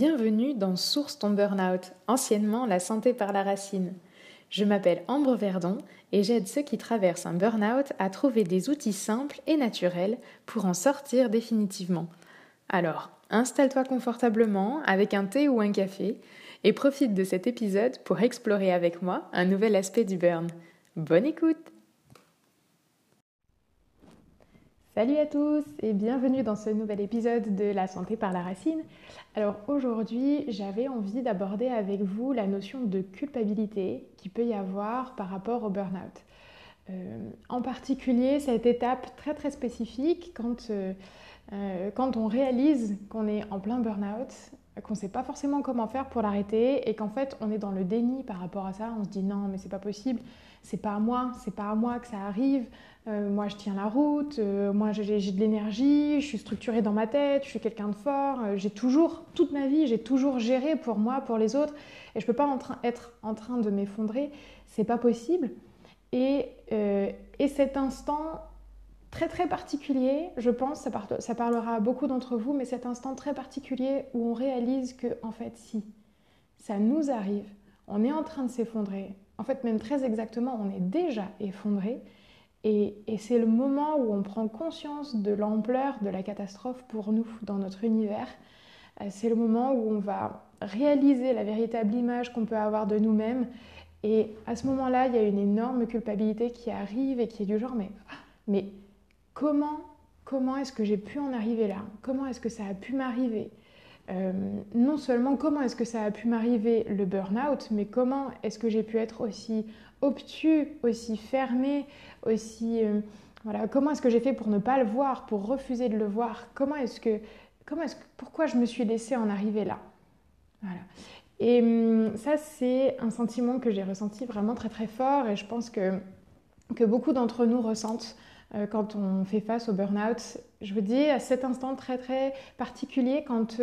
Bienvenue dans Source ton Burnout, anciennement la santé par la racine. Je m'appelle Ambre Verdon et j'aide ceux qui traversent un burn-out à trouver des outils simples et naturels pour en sortir définitivement. Alors, installe-toi confortablement avec un thé ou un café et profite de cet épisode pour explorer avec moi un nouvel aspect du burn. Bonne écoute Salut à tous et bienvenue dans ce nouvel épisode de La santé par la racine. Alors aujourd'hui, j'avais envie d'aborder avec vous la notion de culpabilité qui peut y avoir par rapport au burn-out. Euh, en particulier, cette étape très très spécifique quand, euh, euh, quand on réalise qu'on est en plein burn-out, qu'on ne sait pas forcément comment faire pour l'arrêter et qu'en fait on est dans le déni par rapport à ça. On se dit non, mais c'est pas possible, c'est pas à moi, c'est pas à moi que ça arrive. Euh, moi, je tiens la route, euh, moi, j'ai de l'énergie, je suis structurée dans ma tête, je suis quelqu'un de fort. Euh, j'ai toujours, toute ma vie, j'ai toujours géré pour moi, pour les autres, et je peux pas être en train de m'effondrer. C'est pas possible. Et, et, cet instant très très particulier, je pense, ça, parlera à beaucoup d'entre vous, mais cet instant très particulier où on réalise que, en fait, si ça nous arrive, on est en train de s'effondrer. En fait, même très exactement, on est déjà effondré et, c'est le moment où on prend conscience de l'ampleur de la catastrophe pour nous dans notre univers. Euh, c'est le moment où on va réaliser la véritable image qu'on peut avoir de nous-mêmes. Et à ce moment-là, il y a une énorme culpabilité qui arrive et qui est du genre, mais, ah, mais comment, est-ce que j'ai pu en arriver là? Comment est-ce que ça a pu m'arriver? Euh, non seulement comment est-ce que ça a pu m'arriver le burn-out, mais comment est-ce que j'ai pu être aussi obtus, aussi fermé, aussi... Euh, comment est-ce que j'ai fait pour ne pas le voir, pour refuser de le voir? Comment est-ce que... Comment est-ce que pourquoi je me suis laissée en arriver là? Voilà. Et hum, ça, c'est un sentiment que j'ai ressenti vraiment très très fort et je pense que, que beaucoup d'entre nous ressentent euh, quand on fait face au burn-out. Je vous dis, à cet instant très très particulier, quand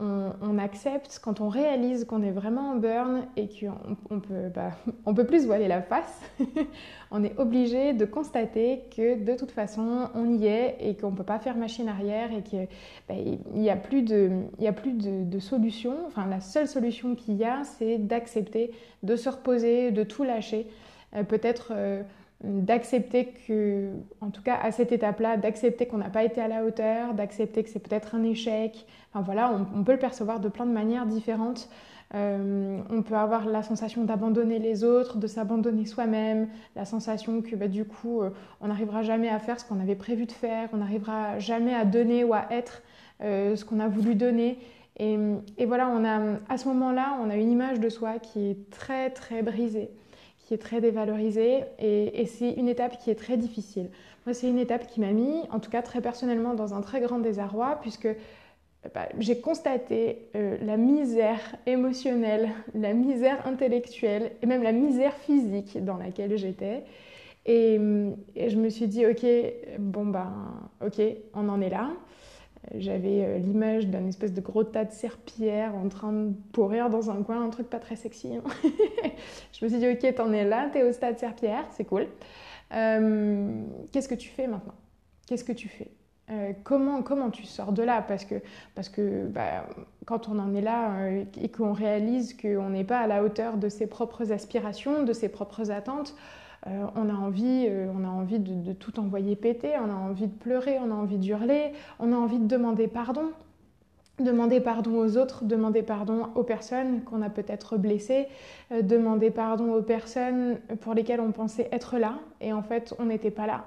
on, accepte, quand on réalise qu'on est vraiment en burn et qu'on on peut, bah, on peut plus voiler la face, on est obligé de constater que de toute façon on y est et qu'on ne peut pas faire machine arrière et qu'il bah, n'y a plus, de, y a plus de, solution. Enfin, la seule solution qu'il y a, c'est d'accepter, de se reposer, de tout lâcher. Euh, peut-être. Euh, d'accepter que, en tout cas à cette étape-là, d'accepter qu'on n'a pas été à la hauteur, d'accepter que c'est peut-être un échec. Enfin voilà, on, peut le percevoir de plein de manières différentes. Euh, on peut avoir la sensation d'abandonner les autres, de s'abandonner soi-même, la sensation que bah, du coup euh, on n'arrivera jamais à faire ce qu'on avait prévu de faire, on n'arrivera jamais à donner ou à être euh, ce qu'on a voulu donner. Et, et, voilà, on a, à ce moment-là, on a une image de soi qui est très très brisée qui est très dévalorisée et, c'est une étape qui est très difficile. Moi, c'est une étape qui m'a mis, en tout cas très personnellement, dans un très grand désarroi puisque bah, j'ai constaté euh, la misère émotionnelle, la misère intellectuelle et même la misère physique dans laquelle j'étais. Et, et, je me suis dit, ok, bon ben, ok, on en est là. J'avais euh, l'image d'un espèce de gros tas de serpillères en train de pourrir dans un coin, un truc pas très sexy. Hein. je me suis dit, ok, t'en es là, t'es au stade serpillière, c'est cool. Euh, qu'est-ce que tu fais maintenant? Qu'est-ce que tu fais? Euh, comment, comment tu sors de là? Parce que, parce que bah, quand on en est là et qu'on réalise qu'on n'est pas à la hauteur de ses propres aspirations, de ses propres attentes, euh, on a envie, euh, de, tout envoyer péter, on a envie de pleurer, on a envie d'hurler, on a envie de demander pardon. Demander pardon aux autres, demander pardon aux personnes qu'on a peut-être blessées, euh, demander pardon aux personnes pour lesquelles on pensait être là et en fait on n'était pas là.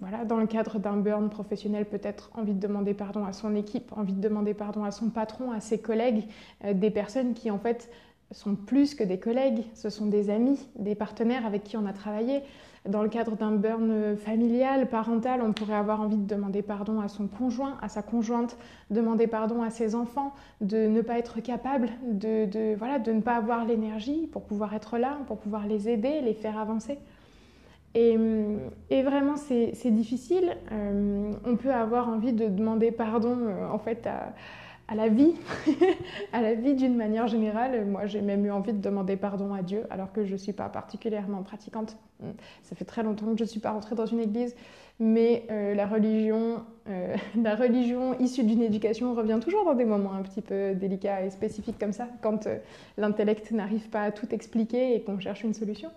voilà, dans le cadre d'un burn professionnel, peut-être envie de demander pardon à son équipe, envie de demander pardon à son patron, à ses collègues, des personnes qui en fait sont plus que des collègues, ce sont des amis, des partenaires avec qui on a travaillé. Dans le cadre d'un burn familial, parental, on pourrait avoir envie de demander pardon à son conjoint, à sa conjointe, demander pardon à ses enfants, de ne pas être capable, de, voilà, de ne pas avoir l'énergie pour pouvoir être là, pour pouvoir les aider, les faire avancer. Et, vraiment, c'est difficile. Euh, on peut avoir envie de demander pardon, euh, en fait, à à la vie, à la vie d'une manière générale. Moi, j'ai même eu envie de demander pardon à Dieu, alors que je ne suis pas particulièrement pratiquante. Ça fait très longtemps que je ne suis pas rentrée dans une église, mais euh, la religion, euh, la religion issue d'une éducation revient toujours dans des moments un petit peu délicats et spécifiques comme ça, quand euh, l'intellect n'arrive pas à tout expliquer et qu'on cherche une solution.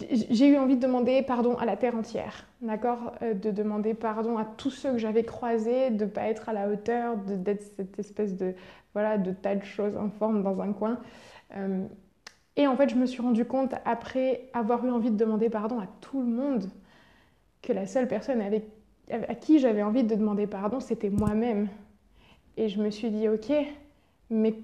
J'ai eu envie de demander pardon à la terre entière, d'accord De demander pardon à tous ceux que j'avais croisés, de ne pas être à la hauteur, d'être cette espèce de, voilà, de tas de choses informes dans un coin. Et en fait, je me suis rendu compte, après avoir eu envie de demander pardon à tout le monde, que la seule personne à qui j'avais envie de demander pardon, c'était moi-même. Et je me suis dit, ok, mais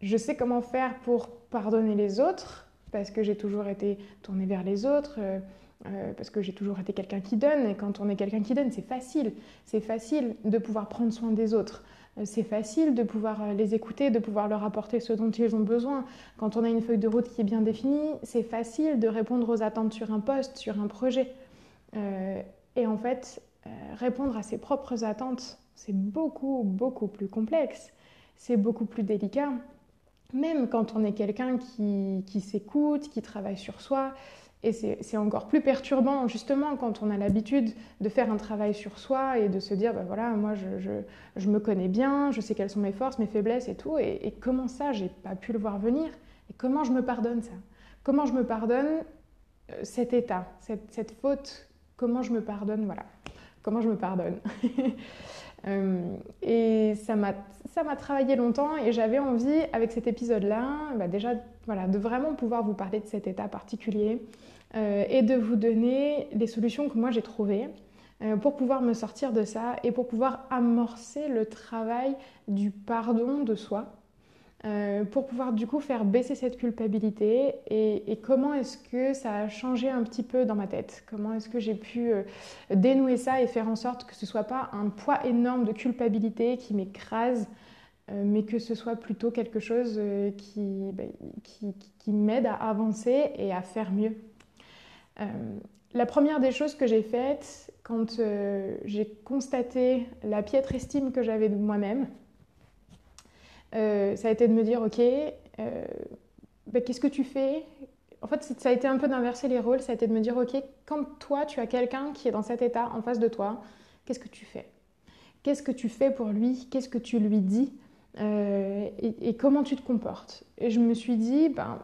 je sais comment faire pour pardonner les autres, parce que j'ai toujours été tournée vers les autres, euh, euh, parce que j'ai toujours été quelqu'un qui donne. Et quand on est quelqu'un qui donne, c'est facile. C'est facile de pouvoir prendre soin des autres. Euh, c'est facile de pouvoir les écouter, de pouvoir leur apporter ce dont ils ont besoin. Quand on a une feuille de route qui est bien définie, c'est facile de répondre aux attentes sur un poste, sur un projet. Et en fait, répondre à ses propres attentes, c'est beaucoup, beaucoup plus complexe. C'est beaucoup plus délicat. Même quand on est quelqu'un qui, qui s'écoute, qui travaille sur soi, et c'est encore plus perturbant, justement, quand on a l'habitude de faire un travail sur soi et de se dire, ben voilà, moi, je, me connais bien, je sais quelles sont mes forces, mes faiblesses et tout. Et, comment ça, j'ai pas pu le voir venir? Et comment je me pardonne ça? Comment je me pardonne euh, cet état, cette, faute? Comment je me pardonne Voilà. Comment je me pardonne? Euh, Et ça m'a travaillé longtemps et j'avais envie, avec cet épisode-là, bah déjà, de vraiment pouvoir vous parler de cet état particulier euh, et de vous donner les solutions que moi j'ai trouvées euh, pour pouvoir me sortir de ça et pour pouvoir amorcer le travail du pardon de soi, euh, pour pouvoir du coup faire baisser cette culpabilité et, comment est-ce que ça a changé un petit peu dans ma tête, comment est-ce que j'ai pu dénouer ça et faire en sorte que ce soit pas un poids énorme de culpabilité qui m'écrase mais que ce soit plutôt quelque chose bah, qui, m'aide à avancer et à faire mieux? Euh, la première des choses que j'ai faites quand euh, j'ai constaté la piètre estime que j'avais de moi-même, euh, ça a été de me dire, ok, ben, qu'est-ce que tu fais? En fait, ça a été un peu d'inverser les rôles, ça a été de me dire, ok, quand toi, tu as quelqu'un qui est dans cet état en face de toi, qu'est-ce que tu fais? Qu'est-ce que tu fais pour lui? Qu'est-ce que tu lui dis? Et, et, comment tu te comportes? Et je me suis dit, ben,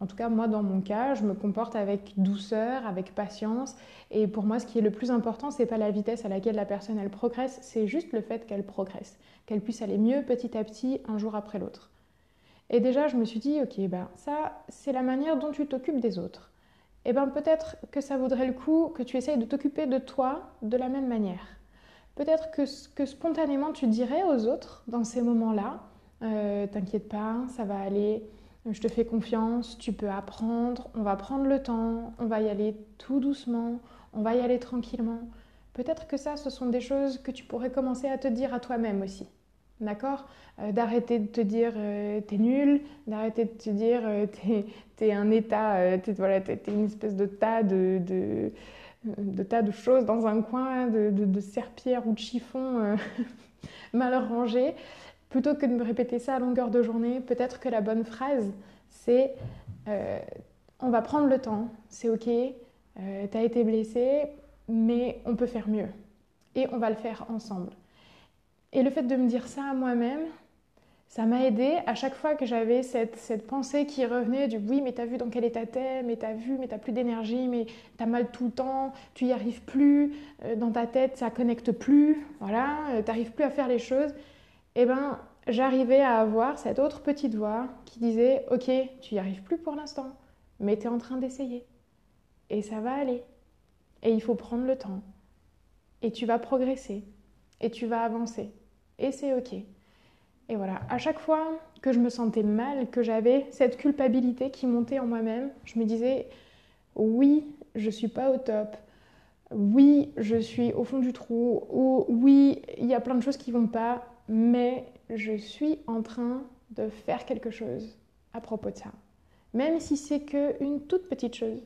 en tout cas, moi, dans mon cas, je me comporte avec douceur, avec patience. Et pour moi, ce qui est le plus important, c'est pas la vitesse à laquelle la personne elle progresse, c'est juste le fait qu'elle progresse, qu'elle puisse aller mieux petit à petit, un jour après l'autre. Et déjà, je me suis dit, ok, ben ça, c'est la manière dont tu t'occupes des autres. Et ben peut-être que ça vaudrait le coup que tu essayes de t'occuper de toi de la même manière. Peut-être que, que spontanément tu dirais aux autres dans ces moments-là, euh, t'inquiète pas, ça va aller je te fais confiance, tu peux apprendre, on va prendre le temps, on va y aller tout doucement, on va y aller tranquillement. Peut-être que ça, ce sont des choses que tu pourrais commencer à te dire à toi-même aussi. D'accord? Euh, D'arrêter de te dire euh, t'es nul, d'arrêter de te dire euh, t'es, un état, t'es, voilà, t'es, une espèce de tas de, de, tas de choses dans un coin, de, de serpillères ou de chiffons mal rangés plutôt que de me répéter ça à longueur de journée, peut-être que la bonne phrase, c'est euh, on va prendre le temps, c'est ok, euh, tu as été blessé, mais on peut faire mieux. Et on va le faire ensemble. Et le fait de me dire ça à moi-même, ça m'a aidé à chaque fois que j'avais cette, cette, pensée qui revenait du oui, mais t'as vu dans quel état t'es, mais t'as vu, mais t'as plus d'énergie, mais t'as mal tout le temps, tu y arrives plus, euh, dans ta tête ça connecte plus, voilà, t'arrives plus à faire les choses eh ben, j'arrivais à avoir cette autre petite voix qui disait Ok, tu n'y arrives plus pour l'instant, mais tu es en train d'essayer. Et ça va aller. Et il faut prendre le temps. Et tu vas progresser. Et tu vas avancer. Et c'est OK. Et voilà, à chaque fois que je me sentais mal, que j'avais cette culpabilité qui montait en moi-même, je me disais Oui, je suis pas au top. Oui, je suis au fond du trou. Ou oui, il y a plein de choses qui vont pas mais je suis en train de faire quelque chose à propos de ça. Même si c'est qu'une toute petite chose,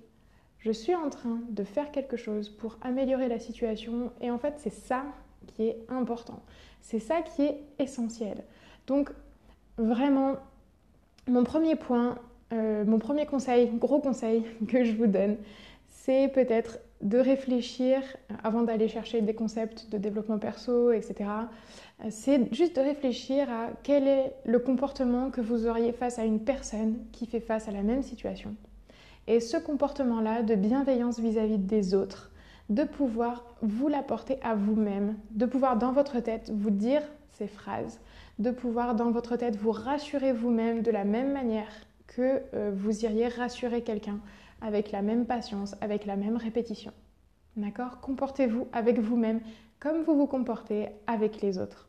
je suis en train de faire quelque chose pour améliorer la situation et en fait c'est ça qui est important. C'est ça qui est essentiel. Donc vraiment, mon premier point, euh, mon premier conseil, gros conseil que je vous donne, c'est peut-être de réfléchir, avant d'aller chercher des concepts de développement perso, etc., c'est juste de réfléchir à quel est le comportement que vous auriez face à une personne qui fait face à la même situation. Et ce comportement-là de bienveillance vis-à-vis des autres, de pouvoir vous l'apporter à vous-même, de pouvoir dans votre tête vous dire ces phrases, de pouvoir dans votre tête vous rassurer vous-même de la même manière que euh, vous iriez rassurer quelqu'un avec la même patience, avec la même répétition. D'accord? Comportez-vous avec vous-même comme vous vous comportez avec les autres.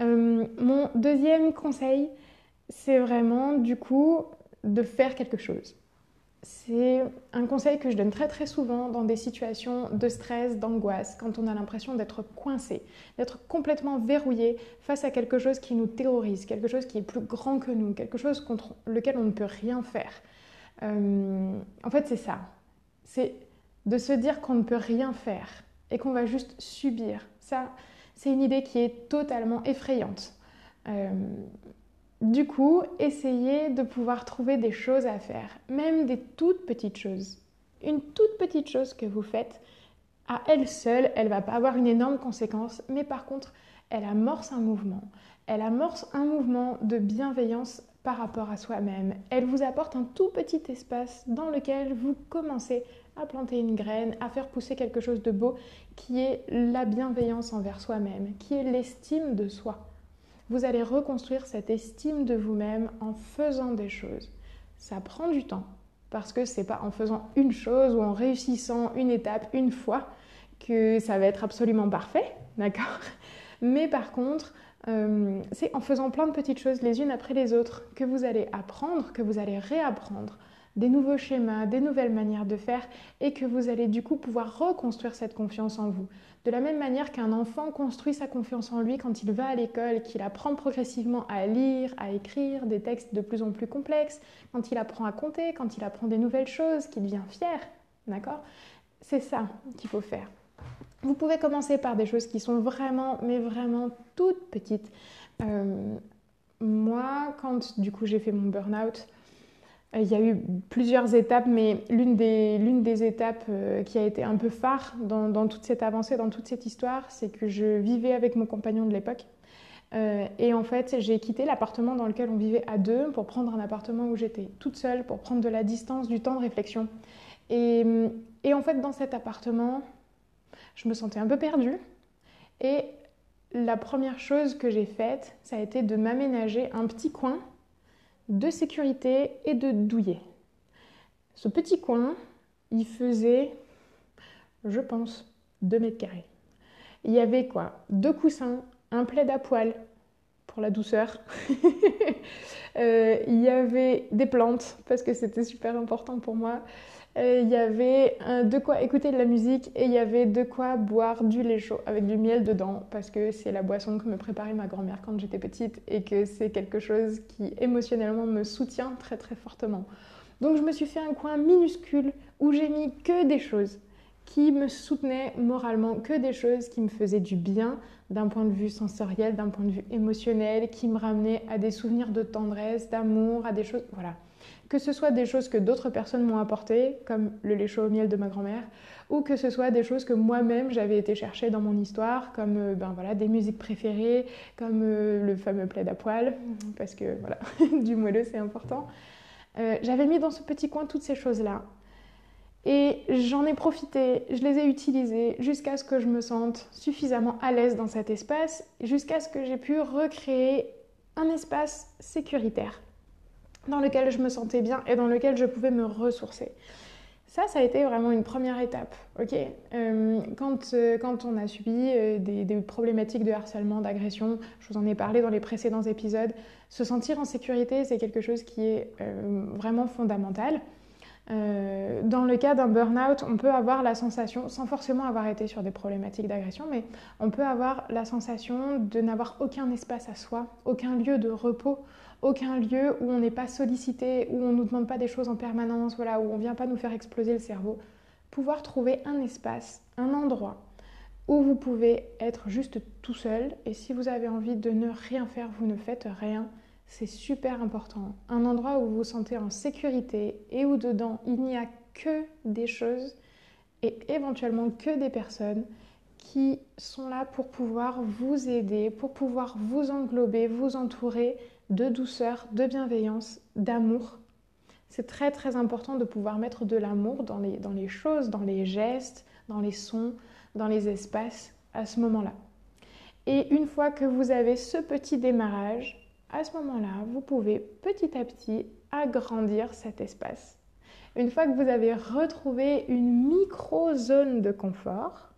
Euh, mon deuxième conseil, c'est vraiment du coup de faire quelque chose. C'est un conseil que je donne très très souvent dans des situations de stress, d'angoisse, quand on a l'impression d'être coincé, d'être complètement verrouillé face à quelque chose qui nous terrorise, quelque chose qui est plus grand que nous, quelque chose contre lequel on ne peut rien faire. Euh, en fait, c'est ça. C'est de se dire qu'on ne peut rien faire et qu'on va juste subir. Ça, c'est une idée qui est totalement effrayante. Euh, du coup, essayez de pouvoir trouver des choses à faire, même des toutes petites choses. Une toute petite chose que vous faites, à elle seule, elle va pas avoir une énorme conséquence, mais par contre, elle amorce un mouvement. Elle amorce un mouvement de bienveillance par rapport à soi-même. Elle vous apporte un tout petit espace dans lequel vous commencez à planter une graine, à faire pousser quelque chose de beau qui est la bienveillance envers soi-même, qui est l'estime de soi. Vous allez reconstruire cette estime de vous-même en faisant des choses. Ça prend du temps parce que c'est pas en faisant une chose ou en réussissant une étape une fois que ça va être absolument parfait, d'accord? Mais par contre, euh, c'est en faisant plein de petites choses les unes après les autres que vous allez apprendre, que vous allez réapprendre des nouveaux schémas, des nouvelles manières de faire et que vous allez du coup pouvoir reconstruire cette confiance en vous. De la même manière qu'un enfant construit sa confiance en lui quand il va à l'école, qu'il apprend progressivement à lire, à écrire des textes de plus en plus complexes, quand il apprend à compter, quand il apprend des nouvelles choses, qu'il devient fier. D'accord? C'est ça qu'il faut faire. Vous pouvez commencer par des choses qui sont vraiment, mais vraiment toutes petites. Euh, moi, quand du coup j'ai fait mon burn-out, euh, il y a eu plusieurs étapes, mais l'une des, des étapes euh, qui a été un peu phare dans, dans, toute cette avancée, dans toute cette histoire, c'est que je vivais avec mon compagnon de l'époque. Et en fait, j'ai quitté l'appartement dans lequel on vivait à deux pour prendre un appartement où j'étais toute seule, pour prendre de la distance, du temps de réflexion. Et, et en fait, dans cet appartement, je me sentais un peu perdue. Et la première chose que j'ai faite, ça a été de m'aménager un petit coin de sécurité et de douillet. Ce petit coin, il faisait, je pense, 2 mètres carrés. Il y avait quoi? Deux coussins, un plaid à poil pour la douceur. Euh, il y avait des plantes parce que c'était super important pour moi. Euh, il y avait de quoi écouter de la musique et il y avait de quoi boire du lait chaud avec du miel dedans parce que c'est la boisson que me préparait ma grand-mère quand j'étais petite et que c'est quelque chose qui émotionnellement me soutient très très fortement. Donc je me suis fait un coin minuscule où j'ai mis que des choses qui me soutenaient moralement, que des choses qui me faisaient du bien d'un point de vue sensoriel, d'un point de vue émotionnel, qui me ramenaient à des souvenirs de tendresse, d'amour, à des choses... Voilà que ce soit des choses que d'autres personnes m'ont apportées, comme le lait chaud au miel de ma grand-mère, ou que ce soit des choses que moi-même j'avais été chercher dans mon histoire, comme euh, ben voilà, des musiques préférées, comme euh, le fameux plaid à poil, parce que voilà, du moelleux c'est important. Euh, j'avais mis dans ce petit coin toutes ces choses-là. Et j'en ai profité, je les ai utilisées jusqu'à ce que je me sente suffisamment à l'aise dans cet espace, jusqu'à ce que j'ai pu recréer un espace sécuritaire dans lequel je me sentais bien et dans lequel je pouvais me ressourcer. Ça, ça a été vraiment une première étape. ok? Euh, quand, euh, quand on a subi euh, des, problématiques de harcèlement, d'agression, je vous en ai parlé dans les précédents épisodes, se sentir en sécurité, c'est quelque chose qui est vraiment fondamental. Dans le cas d'un burn-out, on peut avoir la sensation, sans forcément avoir été sur des problématiques d'agression, mais on peut avoir la sensation de n'avoir aucun espace à soi, aucun lieu de repos, aucun lieu où on n'est pas sollicité, où on ne nous demande pas des choses en permanence, voilà, où on ne vient pas nous faire exploser le cerveau. Pouvoir trouver un espace, un endroit ou vous pouvez être juste tout seul. Et si vous avez envie de ne rien faire, vous ne faites rien. C'est super important. Un endroit où vous vous sentez en sécurité et où dedans il n'y a que des choses et éventuellement que des personnes qui sont là pour pouvoir vous aider, pour pouvoir vous englober, vous entourer de douceur, de bienveillance, d'amour. C'est très très important de pouvoir mettre de l'amour dans les, dans les choses, dans les gestes, dans les sons, dans les espaces à ce moment-là. Et une fois que vous avez ce petit démarrage, à ce moment-là, vous pouvez petit à petit agrandir cet espace. Une fois que vous avez retrouvé une micro-zone de confort,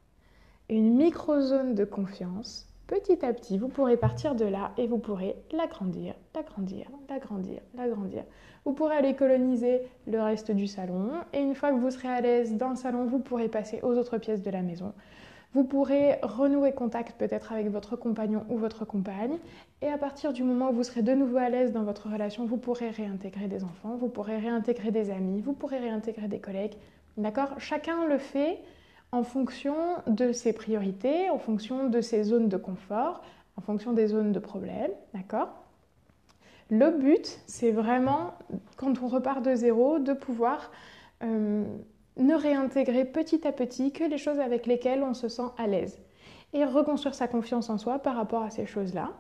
une micro-zone de confiance, petit à petit, vous pourrez partir de là et vous pourrez l'agrandir, l'agrandir, l'agrandir, l'agrandir. Vous pourrez aller coloniser le reste du salon et une fois que vous serez à l'aise dans le salon, vous pourrez passer aux autres pièces de la maison. Vous pourrez renouer contact peut-être avec votre compagnon ou votre compagne. Et à partir du moment où vous serez de nouveau à l'aise dans votre relation, vous pourrez réintégrer des enfants, vous pourrez réintégrer des amis, vous pourrez réintégrer des collègues. D'accord? Chacun le fait en fonction de ses priorités, en fonction de ses zones de confort, en fonction des zones de problème. D'accord? Le but, c'est vraiment, quand on repart de zéro, de pouvoir euh, ne réintégrer petit à petit que les choses avec lesquelles on se sent à l'aise et reconstruire sa confiance en soi par rapport à ces choses-là.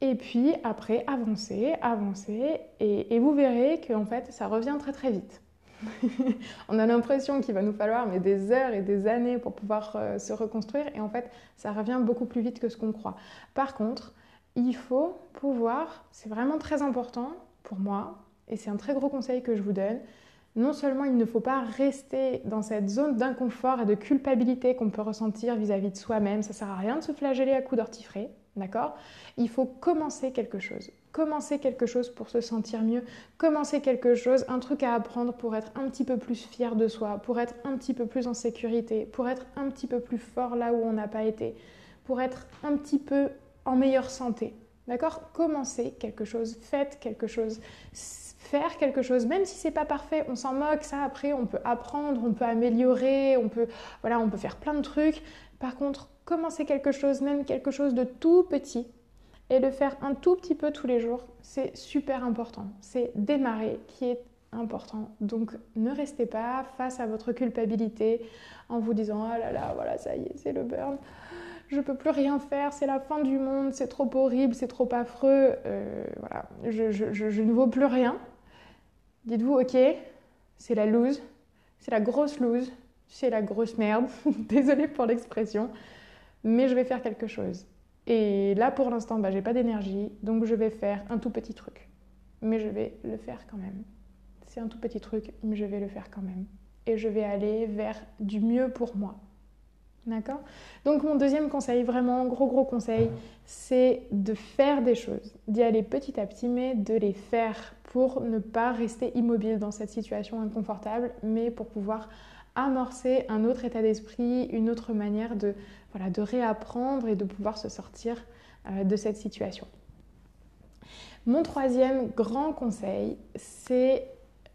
Et puis après, avancer, avancer, et, vous verrez qu'en fait, ça revient très très vite. on a l'impression qu'il va nous falloir des heures et des années pour pouvoir euh, se reconstruire, et en fait, ça revient beaucoup plus vite que ce qu'on croit. Par contre, il faut pouvoir, c'est vraiment très important pour moi, et c'est un très gros conseil que je vous donne, non seulement il ne faut pas rester dans cette zone d'inconfort et de culpabilité qu'on peut ressentir vis-à-vis de soi-même, ça sert à rien de se flageller à coups d'ortifrais, d'accord? Il faut commencer quelque chose. Commencer quelque chose pour se sentir mieux, commencer quelque chose, un truc à apprendre pour être un petit peu plus fier de soi, pour être un petit peu plus en sécurité, pour être un petit peu plus fort là où on n'a pas été, pour être un petit peu en meilleure santé. D'accord? Commencez quelque chose, faites quelque chose faire quelque chose, même si c'est pas parfait, on s'en moque, ça après on peut apprendre, on peut améliorer, on peut, voilà, on peut faire plein de trucs. Par contre, commencer quelque chose, même quelque chose de tout petit, et le faire un tout petit peu tous les jours, c'est super important. C'est démarrer qui est important. Donc ne restez pas face à votre culpabilité en vous disant oh là là, voilà, ça y est, c'est le burn je peux plus rien faire, c'est la fin du monde, c'est trop horrible, c'est trop affreux, euh, voilà, je, je, ne vaux plus rien. Dites-vous, ok, c'est la loose, c'est la grosse loose, c'est la grosse merde, désolée pour l'expression, mais je vais faire quelque chose. Et là, pour l'instant, bah, j'ai pas d'énergie, donc je vais faire un tout petit truc. Mais je vais le faire quand même. C'est un tout petit truc, mais je vais le faire quand même. Et je vais aller vers du mieux pour moi. D'accord Donc mon deuxième conseil, vraiment gros gros conseil, c'est de faire des choses, d'y aller petit à petit, mais de les faire pour ne pas rester immobile dans cette situation inconfortable, mais pour pouvoir amorcer un autre état d'esprit, une autre manière de, voilà, de réapprendre et de pouvoir se sortir euh, de cette situation. Mon troisième grand conseil, c'est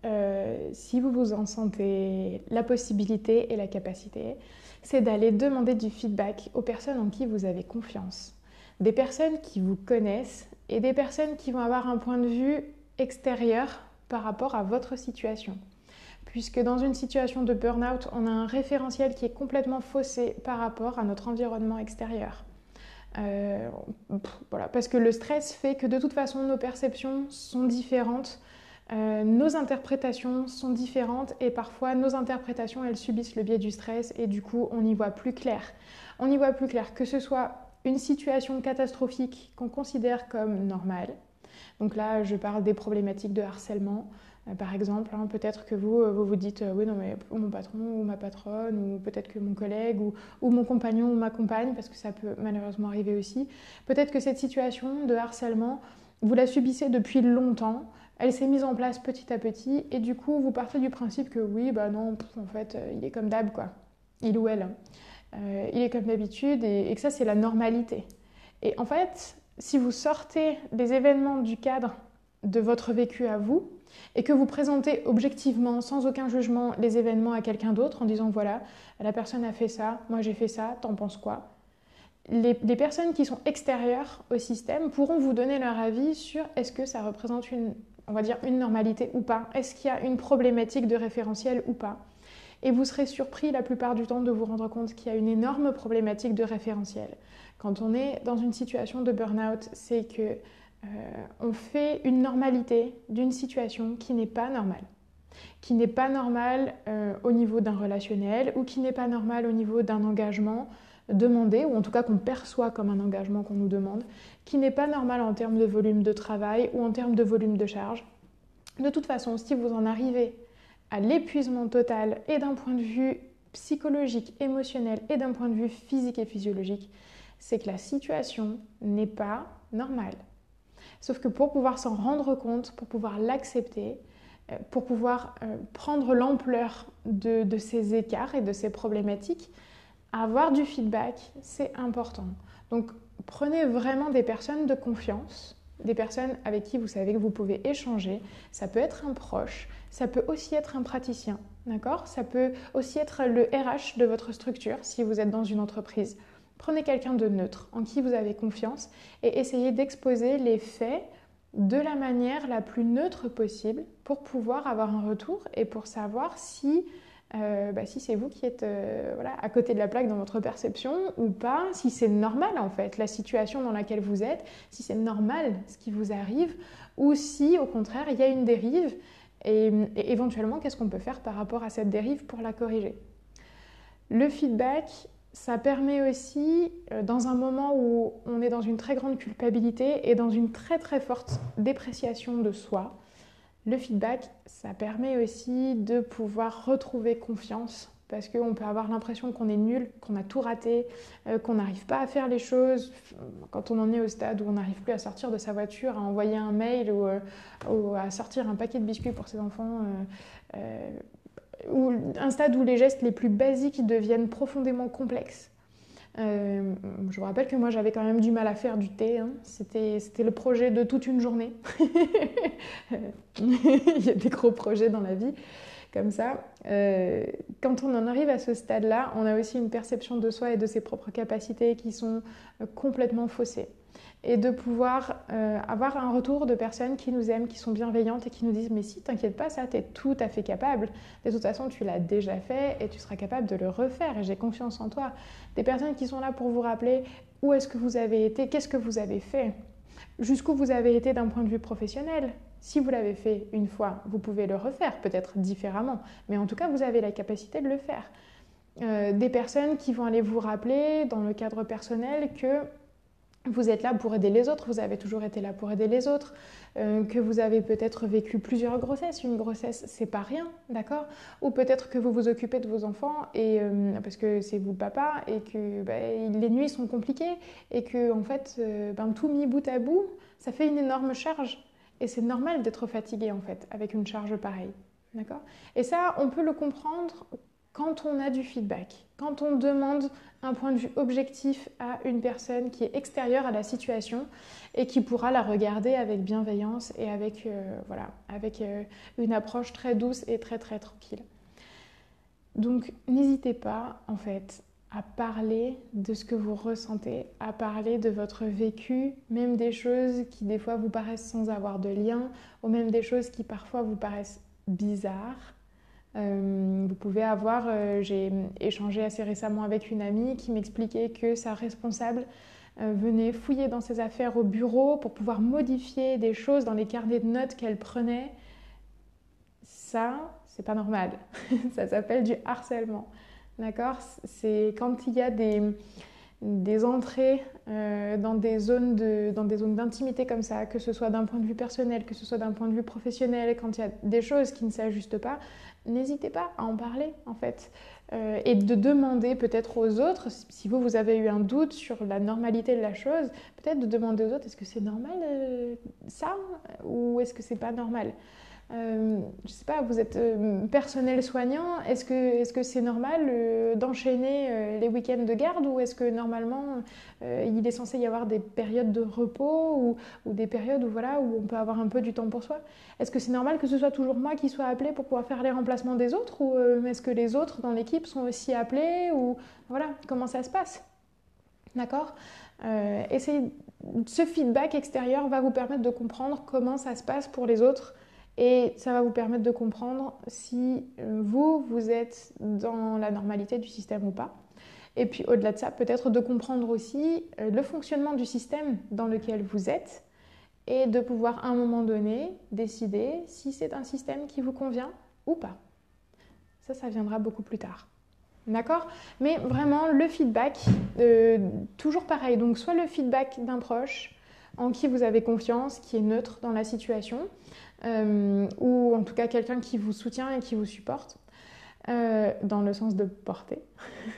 euh, si vous vous en sentez la possibilité et la capacité, c'est d'aller demander du feedback aux personnes en qui vous avez confiance. Des personnes qui vous connaissent et des personnes qui vont avoir un point de vue extérieur par rapport à votre situation. Puisque dans une situation de burn-out, on a un référentiel qui est complètement faussé par rapport à notre environnement extérieur. Euh, voilà, parce que le stress fait que de toute façon nos perceptions sont différentes euh, nos interprétations sont différentes et parfois nos interprétations elles subissent le biais du stress et du coup on y voit plus clair. On y voit plus clair que ce soit une situation catastrophique qu'on considère comme normale. Donc là je parle des problématiques de harcèlement. Euh, par exemple, hein, peut-être que vous, euh, vous vous dites oui non mais mon patron ou ma patronne ou peut-être que mon collègue ou, ou mon compagnon ou ma compagne parce que ça peut malheureusement arriver aussi. Peut-être que cette situation de harcèlement vous la subissez depuis longtemps elle s'est mise en place petit à petit et du coup vous partez du principe que oui bah non en fait euh, il est comme d'hab quoi. Il ou elle. Euh, il est comme d'habitude et, que ça c'est la normalité. Et en fait si vous sortez des événements du cadre de votre vécu à vous et que vous présentez objectivement, sans aucun jugement, les événements à quelqu'un d'autre en disant voilà, la personne a fait ça, moi j'ai fait ça, t'en penses quoi? Les, personnes qui sont extérieures au système pourront vous donner leur avis sur est-ce que ça représente une, on va dire, une normalité ou pas, est-ce qu'il y a une problématique de référentiel ou pas? Et vous serez surpris la plupart du temps de vous rendre compte qu'il y a une énorme problématique de référentiel. Quand on est dans une situation de burn-out, c'est que euh, on fait une normalité d'une situation qui n'est pas normale qui n'est pas normale euh, au niveau d'un relationnel ou qui n'est pas normale au niveau d'un engagement demandé, ou en tout cas qu'on perçoit comme un engagement qu'on nous demande, qui n'est pas normal en termes de volume de travail ou en termes de volume de charge. De toute façon, si vous en arrivez à l'épuisement total et d'un point de vue psychologique, émotionnel et d'un point de vue physique et physiologique, c'est que la situation n'est pas normale. Sauf que pour pouvoir s'en rendre compte, pour pouvoir l'accepter, euh, pour pouvoir euh, prendre l'ampleur de, de, ces écarts et de ces problématiques, avoir du feedback, c'est important. Donc prenez vraiment des personnes de confiance, des personnes avec qui vous savez que vous pouvez échanger. Ça peut être un proche, ça peut aussi être un praticien, d'accord? Ça peut aussi être le RH de votre structure si vous êtes dans une entreprise. Prenez quelqu'un de neutre, en qui vous avez confiance, et essayez d'exposer les faits de la manière la plus neutre possible pour pouvoir avoir un retour et pour savoir si, euh, bah, si c'est vous qui êtes euh, à côté de la plaque dans votre perception ou pas, si c'est normal en fait la situation dans laquelle vous êtes, si c'est normal ce qui vous arrive ou si au contraire il y a une dérive et éventuellement qu'est-ce qu'on peut faire par rapport à cette dérive pour la corriger? Le feedback, ça permet aussi, euh, dans un moment où on est dans une très grande culpabilité et dans une très très forte dépréciation de soi, le feedback, ça permet aussi de pouvoir retrouver confiance parce qu'on peut avoir l'impression qu'on est nul, qu'on a tout raté, euh, qu'on n'arrive pas à faire les choses. Quand on en est au stade où on n'arrive plus à sortir de sa voiture, à envoyer un mail ou, euh, à sortir un paquet de biscuits pour ses enfants, ou un stade où les gestes les plus basiques deviennent profondément complexes. Euh, je vous rappelle que moi j'avais quand même du mal à faire du thé. Hein. C'était, le projet de toute une journée. Il y a des gros projets dans la vie comme ça. Euh, quand on en arrive à ce stade-là, on a aussi une perception de soi et de ses propres capacités qui sont complètement faussées et de pouvoir euh, avoir un retour de personnes qui nous aiment, qui sont bienveillantes et qui nous disent mais si, t'inquiète pas, ça, tu es tout à fait capable. De toute façon, tu l'as déjà fait et tu seras capable de le refaire et j'ai confiance en toi. Des personnes qui sont là pour vous rappeler où est-ce que vous avez été, qu'est-ce que vous avez fait, jusqu'où vous avez été d'un point de vue professionnel. Si vous l'avez fait une fois, vous pouvez le refaire, peut-être différemment, mais en tout cas, vous avez la capacité de le faire. Euh, des personnes qui vont aller vous rappeler dans le cadre personnel que vous êtes là pour aider les autres, vous avez toujours été là pour aider les autres, euh, que vous avez peut-être vécu plusieurs grossesses. Une grossesse, c'est pas rien, d'accord? Ou peut-être que vous vous occupez de vos enfants et euh, parce que c'est vous papa et que bah, les nuits sont compliquées et que en fait, euh, ben, tout mis bout à bout, ça fait une énorme charge. Et c'est normal d'être fatigué en fait avec une charge pareille, d'accord? Et ça, on peut le comprendre quand on a du feedback, quand on demande un point de vue objectif à une personne qui est extérieure à la situation et qui pourra la regarder avec bienveillance et avec, euh, voilà, avec euh, une approche très douce et très très tranquille. Donc n'hésitez pas en fait à parler de ce que vous ressentez, à parler de votre vécu, même des choses qui des fois vous paraissent sans avoir de lien, ou même des choses qui parfois vous paraissent bizarres euh, vous pouvez avoir, euh, j'ai échangé assez récemment avec une amie qui m'expliquait que sa responsable euh, venait fouiller dans ses affaires au bureau pour pouvoir modifier des choses dans les carnets de notes qu'elle prenait. Ça, c'est pas normal. Ça s'appelle du harcèlement. D'accord? C'est quand il y a des, des entrées dans dans des zones d'intimité comme ça, que ce soit d'un point de vue personnel, que ce soit d'un point de vue professionnel, quand il y a des choses qui ne s'ajustent pas, n'hésitez pas à en parler en fait. Euh, et de demander peut-être aux autres, si vous, vous avez eu un doute sur la normalité de la chose, peut-être de demander aux autres, est-ce que c'est normal euh, ça ou est-ce que c'est pas normal? Euh, je sais pas, vous êtes euh, personnel soignant, est-ce que est-ce que c'est normal euh, d'enchaîner les week-ends de garde ou est-ce que normalement il est censé y avoir des périodes de repos ou, ou, des périodes où voilà où on peut avoir un peu du temps pour soi? Est-ce que c'est normal que ce soit toujours moi qui sois appelé pour pouvoir faire les remplacements des autres ou est-ce que les autres dans l'équipe sont aussi appelés ou voilà comment ça se passe? D'accord? Essayez ce feedback extérieur va vous permettre de comprendre comment ça se passe pour les autres et ça va vous permettre de comprendre si euh, vous, vous êtes dans la normalité du système ou pas. Et puis au-delà de ça, peut-être de comprendre aussi euh, le fonctionnement du système dans lequel vous êtes et de pouvoir à un moment donné décider si c'est un système qui vous convient ou pas. Ça, ça viendra beaucoup plus tard. D'accord? Mais vraiment, le feedback, euh, toujours pareil. Donc, soit le feedback d'un proche en qui vous avez confiance, qui est neutre dans la situation, euh, ou en tout cas quelqu'un qui vous soutient et qui vous supporte, euh, dans le sens de porter.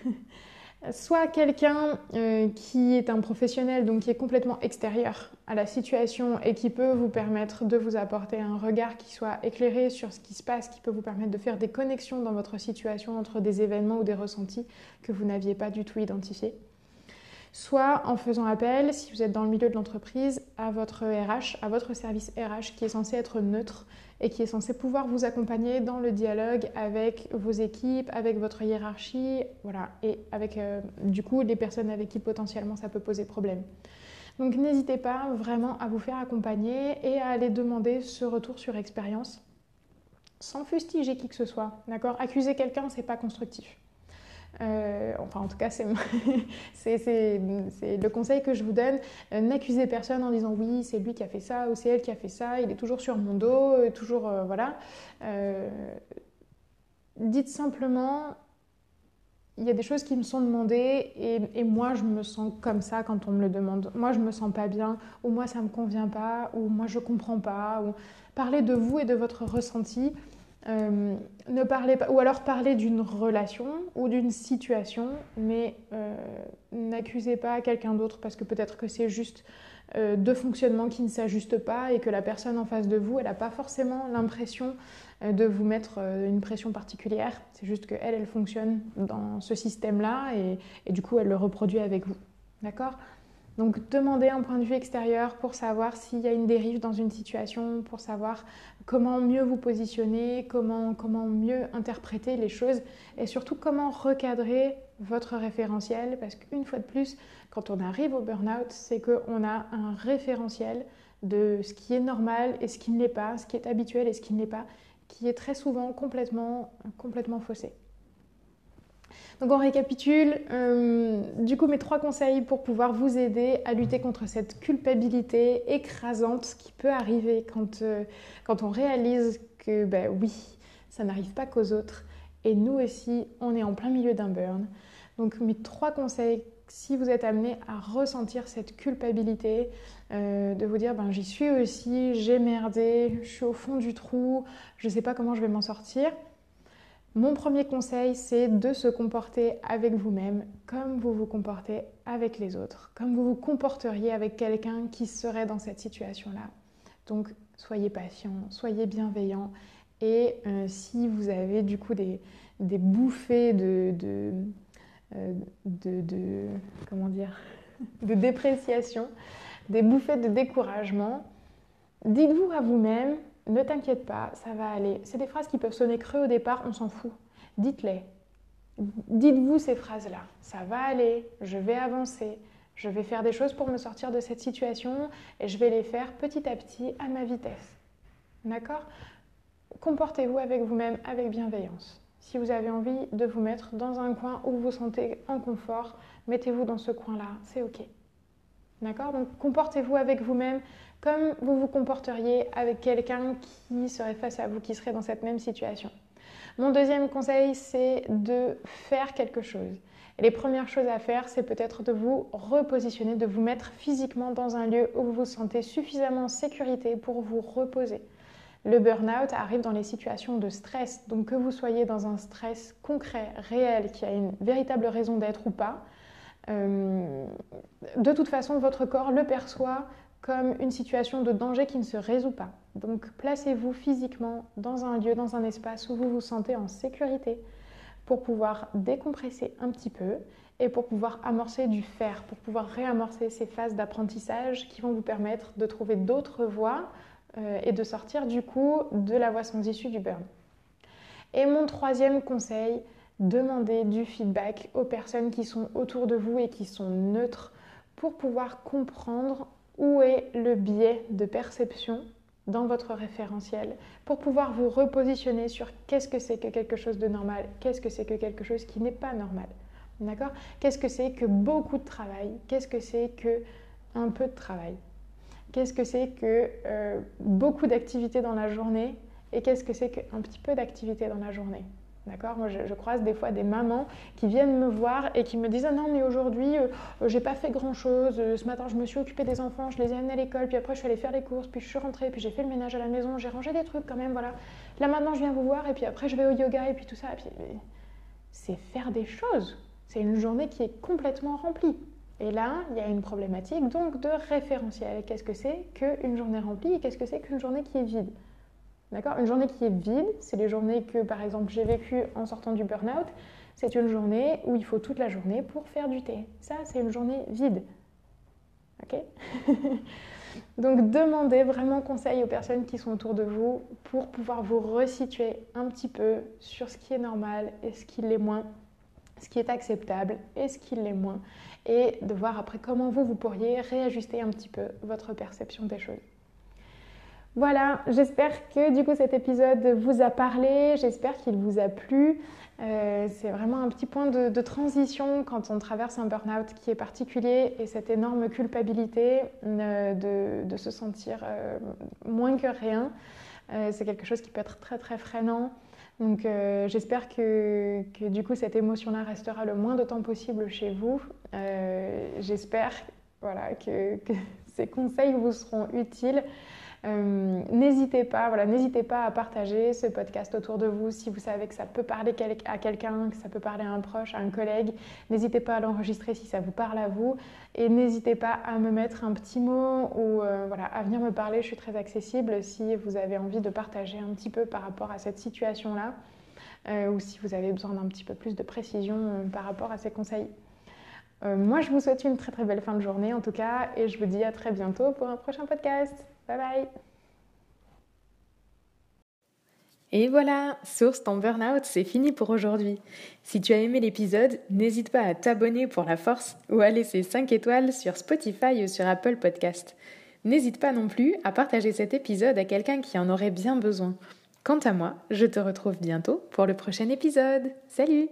soit quelqu'un euh, qui est un professionnel, donc qui est complètement extérieur à la situation et qui peut vous permettre de vous apporter un regard qui soit éclairé sur ce qui se passe, qui peut vous permettre de faire des connexions dans votre situation entre des événements ou des ressentis que vous n'aviez pas du tout identifiés. Soit en faisant appel, si vous êtes dans le milieu de l'entreprise, à votre RH, à votre service RH qui est censé être neutre et qui est censé pouvoir vous accompagner dans le dialogue avec vos équipes, avec votre hiérarchie, voilà, et avec euh, du coup les personnes avec qui potentiellement ça peut poser problème. Donc n'hésitez pas vraiment à vous faire accompagner et à aller demander ce retour sur expérience sans fustiger qui que ce soit, d'accord? Accuser quelqu'un, c'est pas constructif. Euh, enfin, en tout cas, c'est le conseil que je vous donne. Euh, n'accusez personne en disant oui, c'est lui qui a fait ça ou c'est elle qui a fait ça, il est toujours sur mon dos, euh, toujours. voilà. dites simplement il y a des choses qui me sont demandées et, moi je me sens comme ça quand on me le demande. Moi je me sens pas bien, ou moi ça me convient pas, ou moi je comprends pas. Ou... Parlez de vous et de votre ressenti. Euh, ne parlez pas, ou alors parlez d'une relation ou d'une situation, mais euh, n'accusez pas quelqu'un d'autre parce que peut-être que c'est juste euh, deux fonctionnements qui ne s'ajustent pas et que la personne en face de vous, elle n'a pas forcément l'impression de vous mettre une pression particulière. C'est juste qu'elle, elle fonctionne dans ce système-là et du coup, elle le reproduit avec vous. D'accord? Donc demandez un point de vue extérieur pour savoir s'il y a une dérive dans une situation, pour savoir comment mieux vous positionner, comment, mieux interpréter les choses et surtout comment recadrer votre référentiel parce qu'une fois de plus, quand on arrive au burn-out, c'est qu'on a un référentiel de ce qui est normal et ce qui ne l'est pas, ce qui est habituel et ce qui ne l'est pas, qui est très souvent complètement faussé. Donc on récapitule. Euh, du coup, mes trois conseils pour pouvoir vous aider à lutter contre cette culpabilité écrasante qui peut arriver quand, euh, quand on réalise que, ben oui, ça n'arrive pas qu'aux autres. Et nous aussi, on est en plein milieu d'un burn. Donc mes trois conseils, si vous êtes amené à ressentir cette culpabilité, euh, de vous dire, ben j'y suis aussi, j'ai merdé, je suis au fond du trou, je ne sais pas comment je vais m'en sortir mon premier conseil, c'est de se comporter avec vous-même comme vous vous comportez avec les autres, comme vous vous comporteriez avec quelqu'un qui serait dans cette situation-là. Donc, soyez patient, soyez bienveillant. Et euh, si vous avez du coup des, bouffées euh, de dépréciation, des bouffées de découragement, dites-vous à vous-même, ne t'inquiète pas, ça va aller. C'est des phrases qui peuvent sonner creux au départ, on s'en fout. Dites-les. Dites-vous ces phrases-là. Ça va aller, je vais avancer, je vais faire des choses pour me sortir de cette situation et je vais les faire petit à petit à ma vitesse. D'accord? Comportez-vous avec vous-même avec bienveillance. Si vous avez envie de vous mettre dans un coin où vous vous sentez en confort, mettez-vous dans ce coin-là, c'est OK. D'accord? Donc comportez-vous avec vous-même comme vous vous comporteriez avec quelqu'un qui serait face à vous, qui serait dans cette même situation. Mon deuxième conseil, c'est de faire quelque chose. Les premières choses à faire, c'est peut-être de vous repositionner, de vous mettre physiquement dans un lieu où vous vous sentez suffisamment en sécurité pour vous reposer. Le burn-out arrive dans les situations de stress, donc que vous soyez dans un stress concret, réel, qui a une véritable raison d'être ou pas, euh, de toute façon, votre corps le perçoit comme une situation de danger qui ne se résout pas. Donc placez-vous physiquement dans un lieu, dans un espace où vous vous sentez en sécurité pour pouvoir décompresser un petit peu et pour pouvoir amorcer du faire, pour pouvoir réamorcer ces phases d'apprentissage qui vont vous permettre de trouver d'autres voies euh, et de sortir du coup de la voie sans issue du burn. Et mon troisième conseil, demandez du feedback aux personnes qui sont autour de vous et qui sont neutres pour pouvoir comprendre où est le biais de perception dans votre référentiel, pour pouvoir vous repositionner sur qu'est-ce que c'est que quelque chose de normal, qu'est-ce que c'est que quelque chose qui n'est pas normal. D'accord? Qu'est-ce que c'est que beaucoup de travail? Qu'est-ce que c'est que un peu de travail? Qu'est-ce que c'est que euh, beaucoup d'activités dans la journée? Et qu'est-ce que c'est qu'un petit peu d'activité dans la journée? D'accord? Moi, je, croise des fois des mamans qui viennent me voir et qui me disent Ah non, mais aujourd'hui, euh, j'ai pas fait grand chose. Euh, ce matin, je me suis occupée des enfants, je les ai amenés à l'école, puis après, je suis allée faire les courses, puis je suis rentrée, puis j'ai fait le ménage à la maison, j'ai rangé des trucs quand même, voilà. Là, maintenant, je viens vous voir, et puis après, je vais au yoga, et puis tout ça. Puis, c'est faire des choses. C'est une journée qui est complètement remplie. Et là, il y a une problématique donc de référentiel. Qu'est-ce que c'est qu'une journée remplie et qu'est-ce que c'est qu'une journée qui est vide? D'accord? Une journée qui est vide, c'est les journées que, par exemple, j'ai vécues en sortant du burn-out. C'est une journée où il faut toute la journée pour faire du thé. Ça, c'est une journée vide. Ok? Donc, demandez vraiment conseil aux personnes qui sont autour de vous pour pouvoir vous resituer un petit peu sur ce qui est normal et ce qui l'est moins, ce qui est acceptable et ce qui l'est moins, et de voir après comment vous, vous pourriez réajuster un petit peu votre perception des choses. Voilà, j'espère que du coup cet épisode vous a parlé, j'espère qu'il vous a plu. Euh, c'est vraiment un petit point de, transition quand on traverse un burn-out qui est particulier et cette énorme culpabilité euh, de, se sentir euh, moins que rien. c'est quelque chose qui peut être très très freinant. Donc j'espère que, du coup cette émotion-là restera le moins de temps possible chez vous. j'espère voilà, que ces conseils vous seront utiles. Euh, n'hésitez pas, voilà, n'hésitez pas à partager ce podcast autour de vous si vous savez que ça peut parler à quelqu'un, que ça peut parler à un proche, à un collègue. N'hésitez pas à l'enregistrer si ça vous parle à vous et n'hésitez pas à me mettre un petit mot ou euh, voilà, à venir me parler. Je suis très accessible si vous avez envie de partager un petit peu par rapport à cette situation-là euh, ou si vous avez besoin d'un petit peu plus de précision par rapport à ces conseils. moi, je vous souhaite une très très belle fin de journée en tout cas et je vous dis à très bientôt pour un prochain podcast. Bye bye Et voilà, Source ton burn-out, c'est fini pour aujourd'hui. Si tu as aimé l'épisode, n'hésite pas à t'abonner pour la force ou à laisser 5 étoiles sur Spotify ou sur Apple Podcast. N'hésite pas non plus à partager cet épisode à quelqu'un qui en aurait bien besoin. Quant à moi, je te retrouve bientôt pour le prochain épisode. Salut